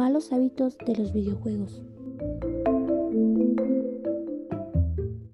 malos hábitos de los videojuegos.